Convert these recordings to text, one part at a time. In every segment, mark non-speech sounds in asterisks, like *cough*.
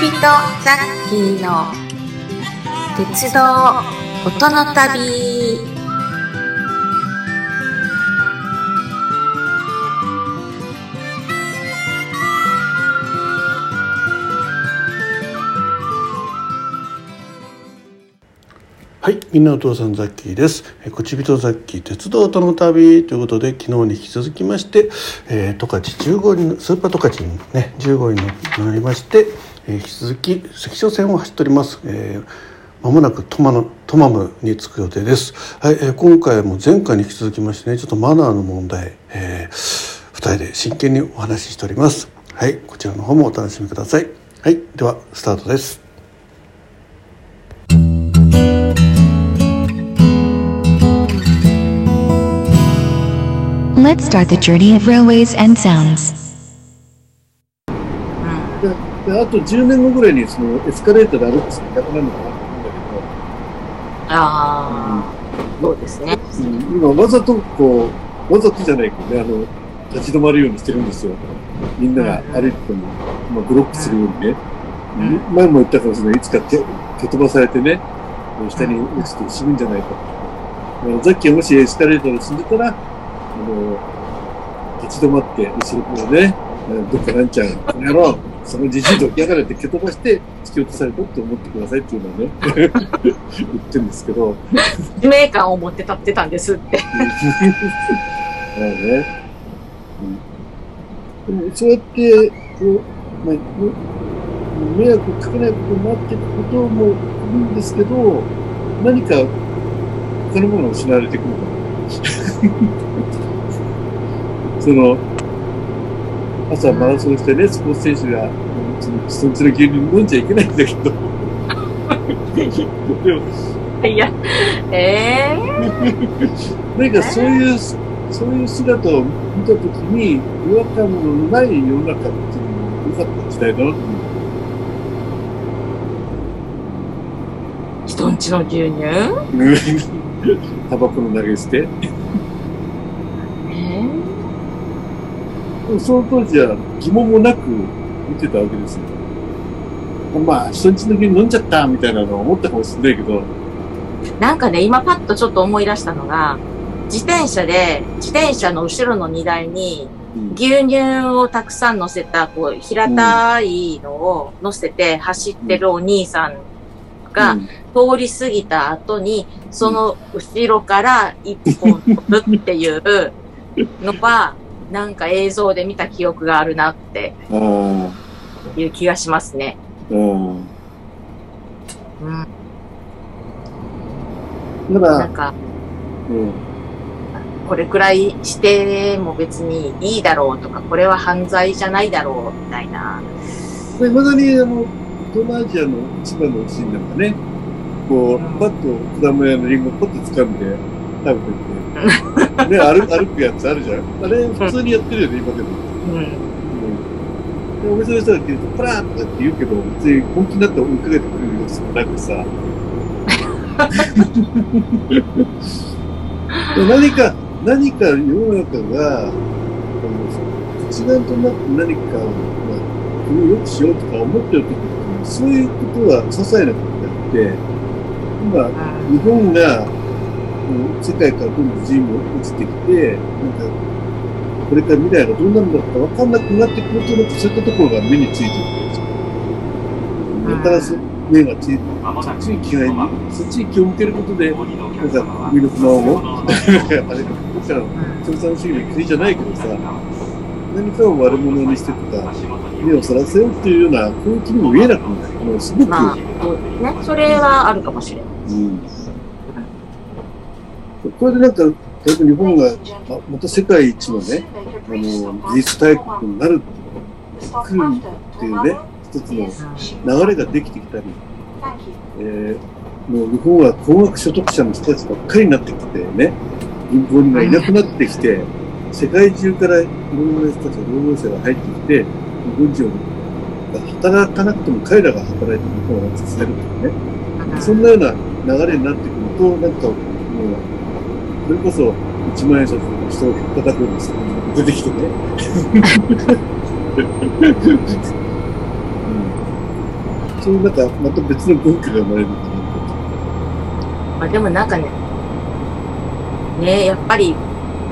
人ザッキーの鉄道音の旅はい、みんなお父さんザッキーです。えーこちびとザッキー鉄道との旅ということで昨日に引き続きまして、えー、十勝10号にスーパー十勝にね10号になりまして、えー引き続き関所線を走っております。えーまもなくトマのトマムに着く予定です。はい、えー今回も前回に引き続きましてねちょっとマナーの問題、えー、二人で真剣にお話ししております。はい、こちらの方もお楽しみください。はい、ではスタートです。Let's start the journey of railways and sounds. でであと10年後ぐらいにそのエスカレーターで歩く人いなくなるのかなと思うんだああそうですね。今わざとこう、わざとじゃないけどね、あの、立ち止まるようにしてるんですよ。みんなが歩いてても、まあ、ブロックするようにね。ん前も言ったかもしれない、いつか蹴蹴飛ばされてね、下に落ちて死ぬんじゃないか。だからさっきもしエスカレーターで死んでたら、あの、立ち止まって、後ろからね、どっかなんちゃん、この野郎、そのじじいと起き上がれって蹴飛ばして突き落とされたって思ってくださいっていうのはね、*laughs* 言ってるんですけど、使命感を持って立ってたんですってまあ *laughs* ね。うん、でもそうやって、こう、まあ、迷惑かけないことになっていくこともいいんですけど、何か他のものが失われていくのかな。*laughs* その、朝マラソンしてね、スポーツ選手が、そのそいつの牛乳飲んじゃいけないんだけど、*laughs* いやええなんかそういう、そういう姿を見たときに、違和感のない世の中っていうのも良かった時代だなと思う。人んちの牛乳？タバコの投げ捨て。えでもその当時は疑問もなく見てたわけですよ。まあ、人んちの牛乳飲んじゃったみたいなのは思ったかもしれないけど、なんかね今パッとちょっと思い出したのが自転車で自転車の後ろの荷台にうん。牛乳をたくさん乗せた、こう、平たいのを乗せて走ってるお兄さんがうん。通り過ぎた後に、その後ろから一本飛ぶっていうのは、なんか映像で見た記憶があるなってあいう気がしますね。あ、うん。うん。だから、なんか、うん。これくらいしても別にいいだろうとか、これは犯罪じゃないだろうみたいな。いまだに、あの、東南アジアの市場のシーンなんかね、こう、パッと果物屋のリンゴをポッと掴んで食べてて、*laughs* ね、歩 *laughs* 歩くやつあるじゃん。あれ、普通にやってるよね、今でも。うん。うんでお店の人が来ると、パラーとかって言うけど、別に本気になって追いかけてくる様子もなくさ。で *laughs* 何か、何か世の中が、一丸となって何かを、まあ、国を良くしようとか思ってる時って、そういうことは些細なことであって、今、日本が、うん世界からどんどん自由も移ってきて、なんか、これから未来がどうなるんだろうか分かんなくなってくると、なんかそういったところが目についてくるんですよ。だからそ目がついて、そっちに気がいそっちに気を向けることで、なんか国の不満を、あれ、僕から共産主義の国じゃないけどさ、何かを悪者にしてとか、目をそらせようっていうような雰囲気にも見えなくなる。もうすごく、まあ、ね。それはあるかもしれない。うんこれでなんか、例えば日本がまた世界一のね、あの、技術大国になる、来るっていうね、一つの流れができてきたり、えーもう日本は高額所得者の人たちばっかりになってきてね、銀行にはいなくなってきて、世界中からいろんな人たち、労働者が入ってきて、日本人が働かなくても彼らが働いて日本を支えるというね、そんなような流れになってくると、なんかもう、それこそ一万円札の人を叩くような人が出てきてね。うん。そういうなんか、また別の文化が生まれるあでもなんかね、ねやっぱり、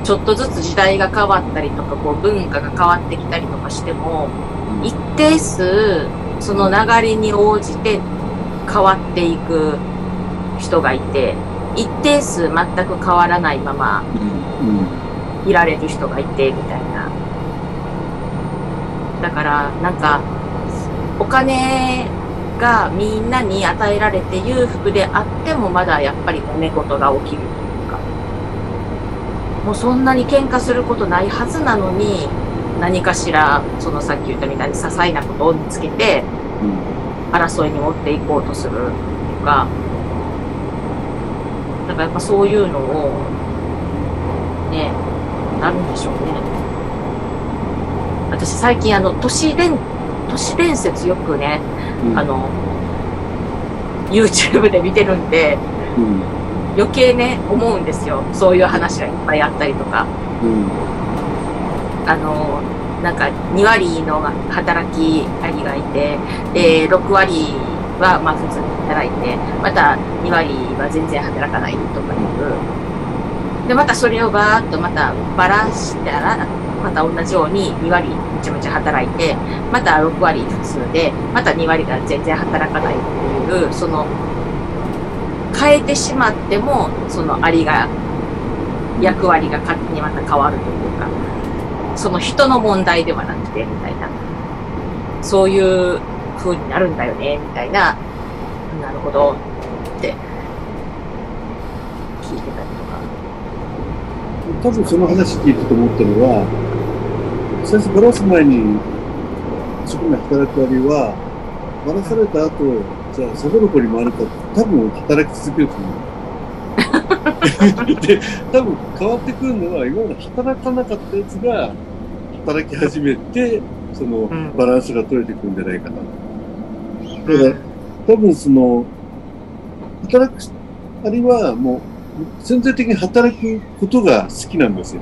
ちょっとずつ時代が変わったりとか、こう文化が変わってきたりとかしても、一定数、その流れに応じて変わっていく人がいて、一定数全く変わらないままうん。いられる人がいて、みたいな。だから、なんか、お金がみんなに与えられて裕福であってもまだやっぱり揉め事が起きるというか。もうそんなに喧嘩することないはずなのに、何かしら、そのさっき言ったみたいに些細なことを見つけて、争いに持っていこうとするとか、だからやっぱそういうのを、ね、なるんでしょうね。私最近あの、都市伝、都市伝説よくね、うん。あの、YouTube で見てるんで、うん。余計ね、思うんですよ。そういう話がいっぱいあったりとか。うん。あの、なんか2割の働きありがいて、で、6割はまあ普通に働いて、また2割は全然働かないとかいう。で、またそれをバーっとまたバラしたら、また同じように2割めちゃめちゃ働いて、また6割普通で、また2割が全然働かないっていう、その、変えてしまっても、そのありが、役割が勝手にまた変わるというか、その人の問題ではなくて、みたいな。そういう風になるんだよね、みたいな。なるほど、って、聞いてたりとか。多分その話聞いてて思ったのは、最初バラす前に一生懸命働く割は、バラされた後、じゃあサボる子に回るか多分働き続けると思う。*laughs* で、多分変わってくるのは、今まで働かなかったやつが働き始めて、そのんバランスが取れてくるんじゃないかな。だから、多分その、働く、あれはもう、潜在的に働くことが好きなんですよ。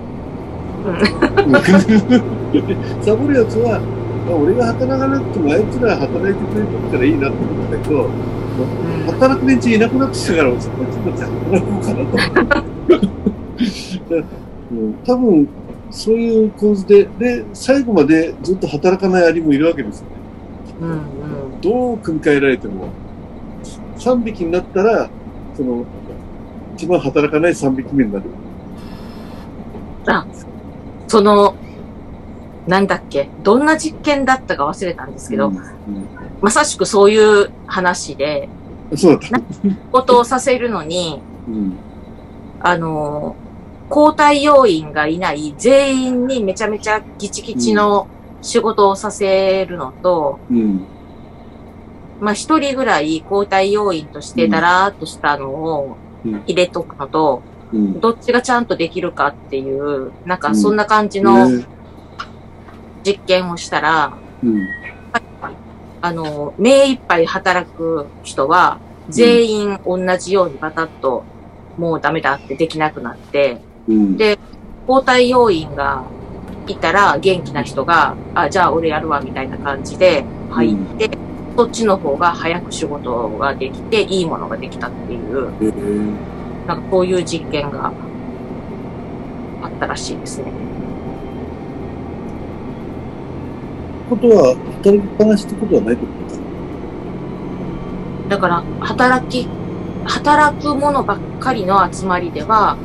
サボるやつは、あ俺が働かなくてもあいつら働いてくれてるからいいなって思ったけど、働く連中いなくなってきたから、こっちこっち働こうかなと。うん多分、そういう構図で、で、最後までずっと働かないアリもいるわけですよね。うんうんどう組み替えられても、3匹になったら、その、一番働かない3匹目になる。その、なんだっけ、どんな実験だったか忘れたんですけど、うんまさしくそういう話で、うんそうだった。ことをさせるのに、うん。あの、交代要員がいない全員にめちゃめちゃギチギチの仕事をさせるのと、うん。まあ一人ぐらい交代要員としてだらーっとしたのをうん入れとくのと、うん。どっちがちゃんとできるかっていう、なんかそんな感じのね実験をしたら、うん。あの、目いっぱい働く人は、全員同じようにバタッと、もうダメだってできなくなって、うん。で交代要員がいたら元気な人が、あ、じゃあ俺やるわみたいな感じで入って、そっちの方が早く仕事ができて、いいものができたっていう、えーなんかこういう実験があったらしいですね。ことは、働きっぱなしってことはないってことですかだから、働き、働くものばっかりの集まりでは、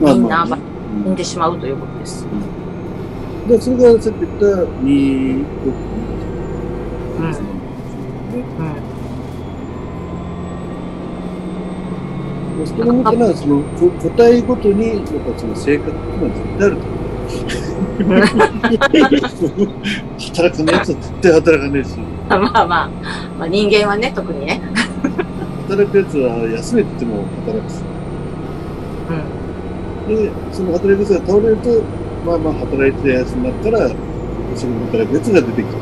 みんなまあ死んでしまうということです。で、それがさっき言った2、6、うん。ね。うん。それを見たら、その、こ個体ごとに、やっぱその性格っていうのは絶対あると思う。働かないやつは絶対働かないし、まあまあ、まあ人間はね、特にね。働くやつは休めてても働くし。うん。で、その働くやつが倒れると、まあまあ働いてたやつの中から、一緒に働くやつが出てきて、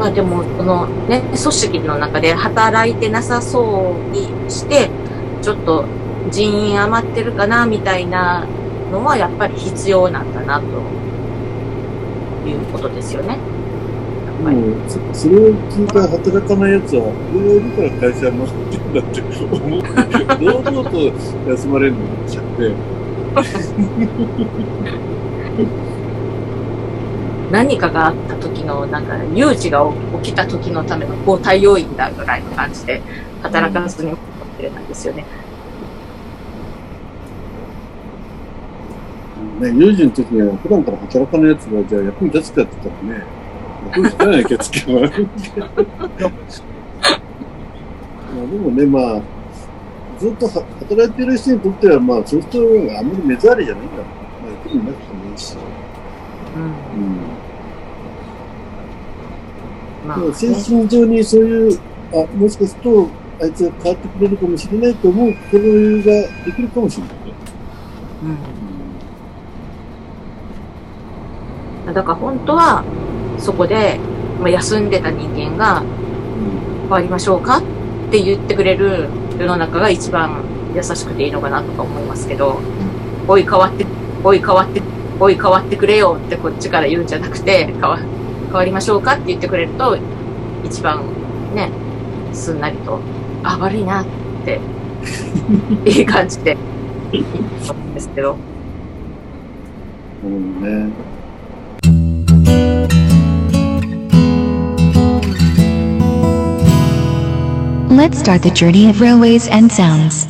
まあでも、そのね、組織の中で働いてなさそうにして、ちょっと人員余ってるかな、みたいなのはやっぱり必要なんだなと。いうことですよね。やっぱり。もうそそれを聞いた働かないやつは、俺がいるから会社は回ってるんだって思って、*laughs* 堂々と休まれるのになっちゃって、*laughs* 何かがあった時の、なんか、有事が起きた時のための交代要員だぐらいの感じで、働かずに思ってるんですよね。ね、有事の時には普段から働かないやつが、じゃあ役に立つかって言ったらね、役に立たない気がつけば。まあでもね、まあ、ずっとは働いてる人にとっては、まあ、そういう人があんまり目障りじゃないんだろう。まあ、役になくてもいいし。うん。うんまあ、ね、精神上にそういう、あ、もしかすると、あいつが変わってくれるかもしれないと思う心余裕ができるかもしれないね。うん。だから本当は、そこで、まあ、休んでた人間が、変わりましょうかって言ってくれる世の中が一番優しくていいのかなとか思いますけど、おい変わって、おい変わって、おい変わってくれよってこっちから言うんじゃなくて、変わ、変わりましょうかって言ってくれると、一番ね、すんなりと、あ、悪いなって、*laughs* いい感じで、いいと思うんですけど。うん。ね。Let's start the journey of railways and sounds.